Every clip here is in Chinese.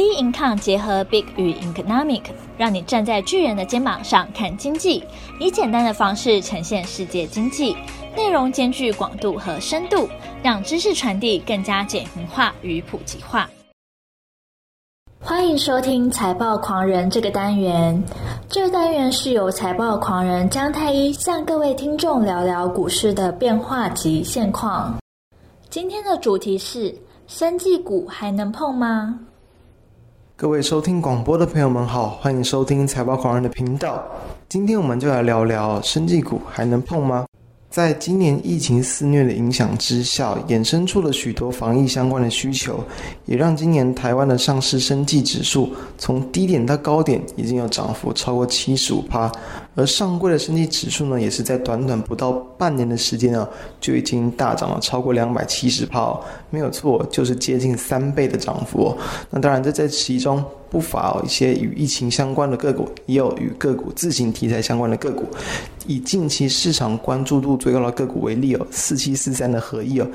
B Income 结合 Big 与 Economic，让你站在巨人的肩膀上看经济，以简单的方式呈现世界经济，内容兼具广度和深度，让知识传递更加简明化与普及化。欢迎收听财报狂人这个单元，这个单元是由财报狂人姜太一向各位听众聊聊股市的变化及现况。今天的主题是：生技股还能碰吗？各位收听广播的朋友们好，欢迎收听财报狂人的频道。今天我们就来聊聊生技股还能碰吗？在今年疫情肆虐的影响之下，衍生出了许多防疫相关的需求，也让今年台湾的上市生技指数从低点到高点已经有涨幅超过七十五趴。而上柜的生技指数呢，也是在短短不到半年的时间啊，就已经大涨了超过两百七十趴，没有错，就是接近三倍的涨幅哦。那当然，这在其中不乏一些与疫情相关的个股，也有与个股自行题材相关的个股。以近期市场关注度最高的个股为例哦，四七四三的合一哦，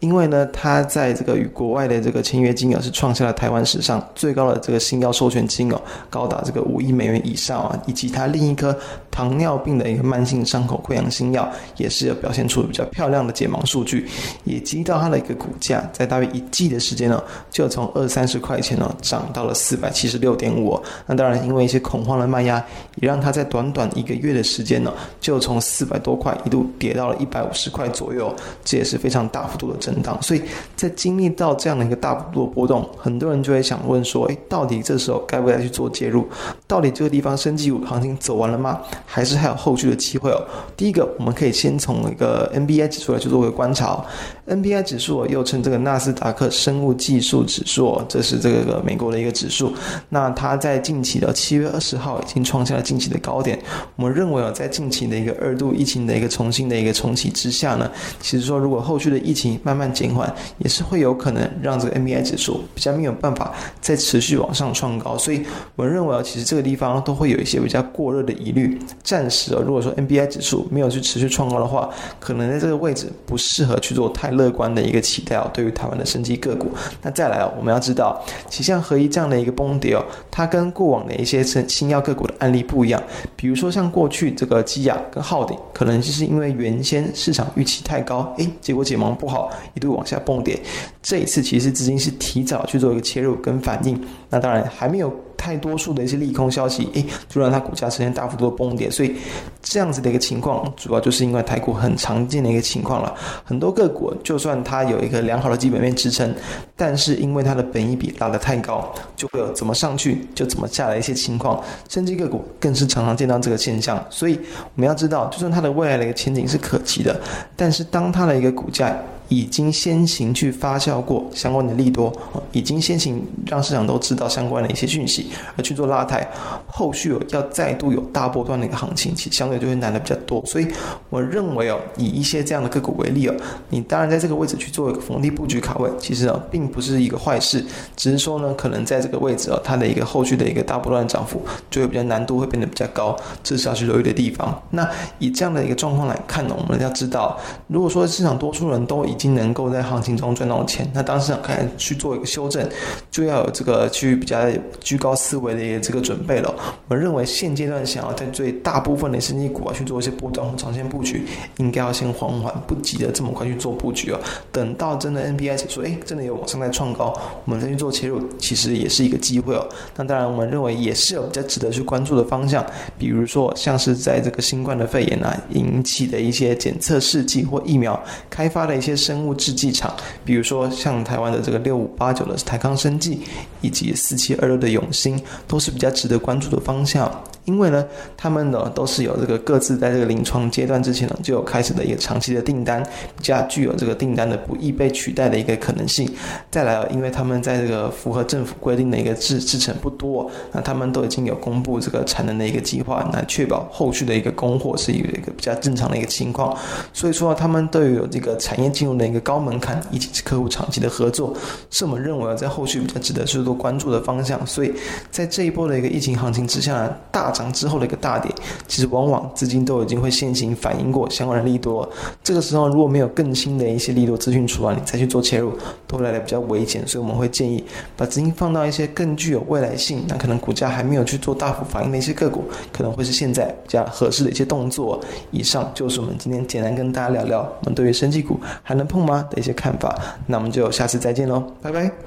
因为呢，它在这个与国外的这个签约金额是创下了台湾史上最高的这个新药授权金额，高达这个五亿美元以上啊，以及它另一颗。糖尿病的一个慢性伤口溃疡新药，也是有表现出比较漂亮的解盲数据，也激到它的一个股价，在大约一季的时间呢，就从二三十块钱呢涨到了四百七十六点五。那当然，因为一些恐慌的卖压，也让它在短短一个月的时间呢，就从四百多块一度跌到了一百五十块左右，这也是非常大幅度的震荡。所以在经历到这样的一个大幅度的波动，很多人就会想问说：诶，到底这时候该不该去做介入？到底这个地方升级股行情走完了吗？还是还有后续的机会哦。第一个，我们可以先从一个 NBI 指数来去做个观察。NBI 指数又称这个纳斯达克生物技术指数，这是这个美国的一个指数。那它在近期的七月二十号已经创下了近期的高点。我们认为啊，在近期的一个二度疫情的一个重新的一个重启之下呢，其实说如果后续的疫情慢慢减缓，也是会有可能让这个 NBI 指数比较没有办法再持续往上创高。所以我们认为啊，其实这个地方都会有一些比较过热的疑虑。暂时啊，如果说 NBI 指数没有去持续创高的话，可能在这个位置不适合去做太乐观的一个期待哦。对于台湾的生技个股，那再来哦，我们要知道，其像合一这样的一个崩跌哦，它跟过往的一些新新药个股的案例不一样。比如说像过去这个基亚跟浩鼎，可能就是因为原先市场预期太高，诶，结果解盲不好，一度往下崩跌。这一次其实资金是提早去做一个切入跟反应，那当然还没有。太多数的一些利空消息，诶，就让它股价呈现大幅度的崩跌，所以这样子的一个情况，主要就是因为台股很常见的一个情况了。很多个股就算它有一个良好的基本面支撑，但是因为它的本益比拉得太高，就会有怎么上去就怎么下来一些情况。甚至个股更是常常见到这个现象。所以我们要知道，就算它的未来的一个前景是可期的，但是当它的一个股价，已经先行去发酵过相关的利多，已经先行让市场都知道相关的一些讯息，而去做拉抬，后续要再度有大波段的一个行情，其实相对就会难的比较多。所以我认为哦，以一些这样的个股为例哦，你当然在这个位置去做一个逢低布局卡位，其实啊并不是一个坏事，只是说呢，可能在这个位置哦，它的一个后续的一个大波段涨幅就会比较难度会变得比较高，这是要去留意的地方。那以这样的一个状况来看呢，我们要知道，如果说市场多数人都已已经能够在行情中赚到钱，那当市场开始去做一个修正，就要有这个去比较居高思维的一个这个准备了。我们认为现阶段想要在最大部分的生技股啊去做一些波段和长线布局，应该要先缓缓，不急着这么快去做布局哦。等到真的 NBI 指数哎真的有往上在创高，我们再去做切入，其实也是一个机会哦。那当然，我们认为也是有比较值得去关注的方向，比如说像是在这个新冠的肺炎啊引起的一些检测试剂或疫苗开发的一些生物。制剂厂，比如说像台湾的这个六五八九的台康生技，以及四七二六的永兴，都是比较值得关注的方向。因为呢，他们呢都是有这个各自在这个临床阶段之前呢就有开始的一个长期的订单，比较具有这个订单的不易被取代的一个可能性。再来，因为他们在这个符合政府规定的一个制制程不多，那他们都已经有公布这个产能的一个计划，来确保后续的一个供货是有一个比较正常的一个情况。所以说，他们都有这个产业进入的一个高门槛，以及客户长期的合作，是我们认为在后续比较值得去做关注的方向。所以在这一波的一个疫情行情之下呢，大。涨之后的一个大跌，其实往往资金都已经会先行反映过相关的利多。这个时候如果没有更新的一些利多资讯出来，你再去做切入，都来的比较危险。所以我们会建议把资金放到一些更具有未来性，那可能股价还没有去做大幅反应的一些个股，可能会是现在比较合适的一些动作。以上就是我们今天简单跟大家聊聊我们对于生技股还能碰吗的一些看法。那我们就下次再见喽，拜拜。